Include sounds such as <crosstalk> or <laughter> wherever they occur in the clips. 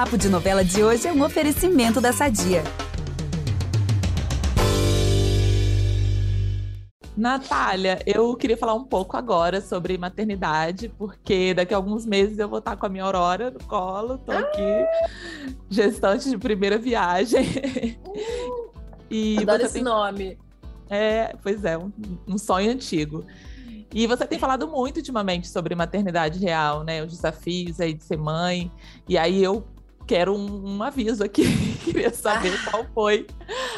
Papo de Novela de hoje é um oferecimento da Sadia. Natália, eu queria falar um pouco agora sobre maternidade, porque daqui a alguns meses eu vou estar com a minha Aurora no colo, tô aqui, gestante de primeira viagem. <laughs> e Adoro esse tem... nome. É, pois é, um, um sonho antigo. E você tem falado muito ultimamente sobre maternidade real, né? Os desafios aí de ser mãe. E aí eu quero um, um aviso aqui. <laughs> Queria saber qual foi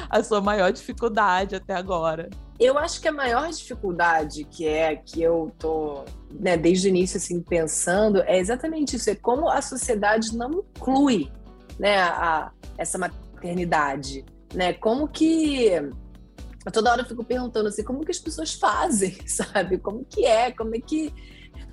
a sua maior dificuldade até agora. Eu acho que a maior dificuldade que é que eu tô, né, desde o início assim pensando é exatamente isso, é como a sociedade não inclui, né, a, essa maternidade, né? Como que eu toda hora eu fico perguntando assim, como que as pessoas fazem, <laughs> sabe? Como que é? Como é que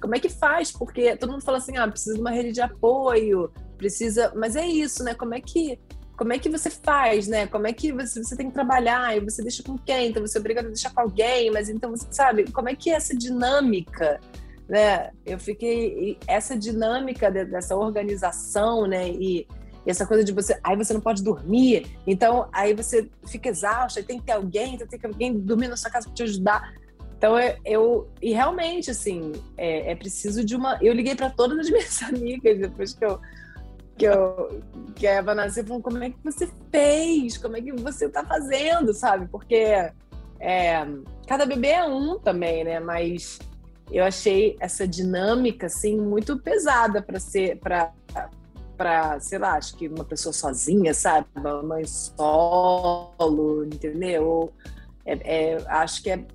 como é que faz? Porque todo mundo fala assim, ah, precisa de uma rede de apoio, precisa, mas é isso, né? Como é que como é que você faz, né? Como é que você, você tem que trabalhar e você deixa com quem? Então você é obrigado a deixar com alguém, mas então você sabe como é que é essa dinâmica, né? Eu fiquei essa dinâmica dessa organização, né? E, e essa coisa de você, aí você não pode dormir, então aí você fica exausta, tem que ter alguém, então tem que alguém dormir na sua casa para te ajudar. Então eu, eu, e realmente assim é, é preciso de uma. Eu liguei para todas as minhas <laughs> amigas depois que eu que, eu, que a Eva nasceu, falou, como é que você fez? Como é que você está fazendo, sabe? Porque é, cada bebê é um também, né? Mas eu achei essa dinâmica, assim, muito pesada para ser, para para, sei lá, acho que uma pessoa sozinha, sabe? Uma mãe solo, entendeu? É, é, acho que é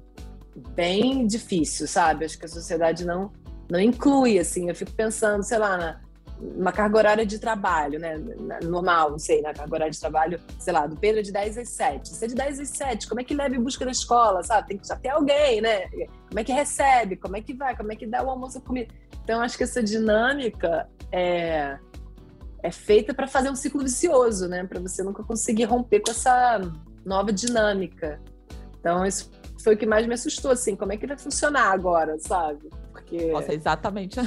bem difícil, sabe? Acho que a sociedade não, não inclui, assim. Eu fico pensando, sei lá, na, uma carga horária de trabalho, né? Normal, não sei, na né? carga horária de trabalho, sei lá, do Pedro é de 10 às 7. Se é de 10 às 7, como é que leva em busca da escola, sabe? Tem que já ter alguém, né? Como é que recebe? Como é que vai? Como é que dá o almoço comida? Então, acho que essa dinâmica é, é feita para fazer um ciclo vicioso, né? Para você nunca conseguir romper com essa nova dinâmica. Então, isso foi o que mais me assustou, assim, como é que vai funcionar agora, sabe? Porque... Nossa, exatamente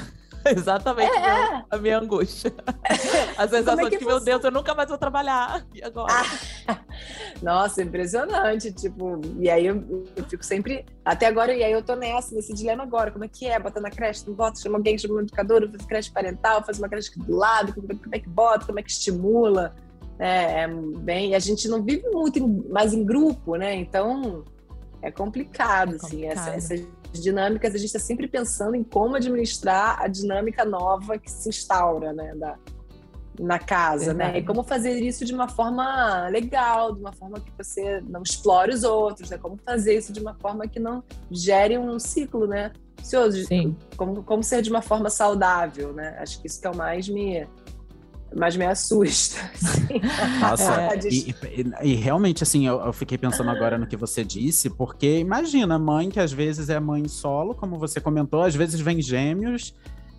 <laughs> Exatamente é. a minha angústia. <laughs> A sensação é que, de que, meu Deus, eu nunca mais vou trabalhar. E agora? Ah. <laughs> Nossa, impressionante. Tipo, e aí eu, eu, fico sempre. Até agora, e aí eu tô nessa, nesse dilema agora. Como é que é? Bota na creche, não bota, chama alguém, chama um educador, faz creche parental, faz uma creche do lado, como, como é que bota, como é que estimula. É, é bem. A gente não vive muito em, mais em grupo, né? Então é complicado, é complicado. assim, essa, essa dinâmicas, a gente está sempre pensando em como administrar a dinâmica nova que se instaura, né, da, na casa, Verdade. né? E como fazer isso de uma forma legal, de uma forma que você não explore os outros, né? Como fazer isso de uma forma que não gere um ciclo, né? Vicioso. Sim. Como, como ser de uma forma saudável, né? Acho que isso que é o mais me mas me assusta. <laughs> Assim. Nossa, é. e, e, e, realmente, assim, eu, eu, fiquei pensando agora no que você disse, porque imagina, mãe que às vezes é mãe solo, como você comentou, às vezes vem gêmeos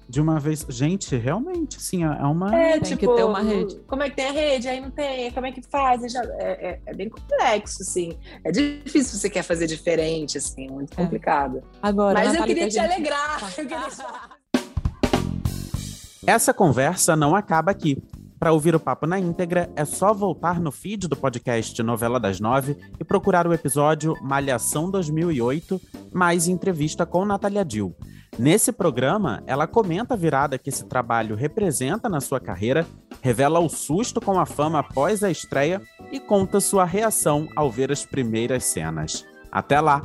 de uma vez. Gente, realmente, assim, é uma. É, tem tipo, que ter uma rede. Como é que tem a rede? Aí não tem, como é que faz? Já, é, é, é, bem complexo, assim. É difícil se você quer fazer diferente, assim, é muito é. complicado. Agora, Mas <laughs> eu queria te gente... alegrar. Eu queria essa conversa não acaba aqui. Para ouvir o papo na íntegra, é só voltar no feed do podcast Novela das Nove e procurar o episódio Malhação 2008, mais entrevista com Natalia Dill. Nesse programa, ela comenta a virada que esse trabalho representa na sua carreira, revela o susto com a fama após a estreia e conta sua reação ao ver as primeiras cenas. Até lá!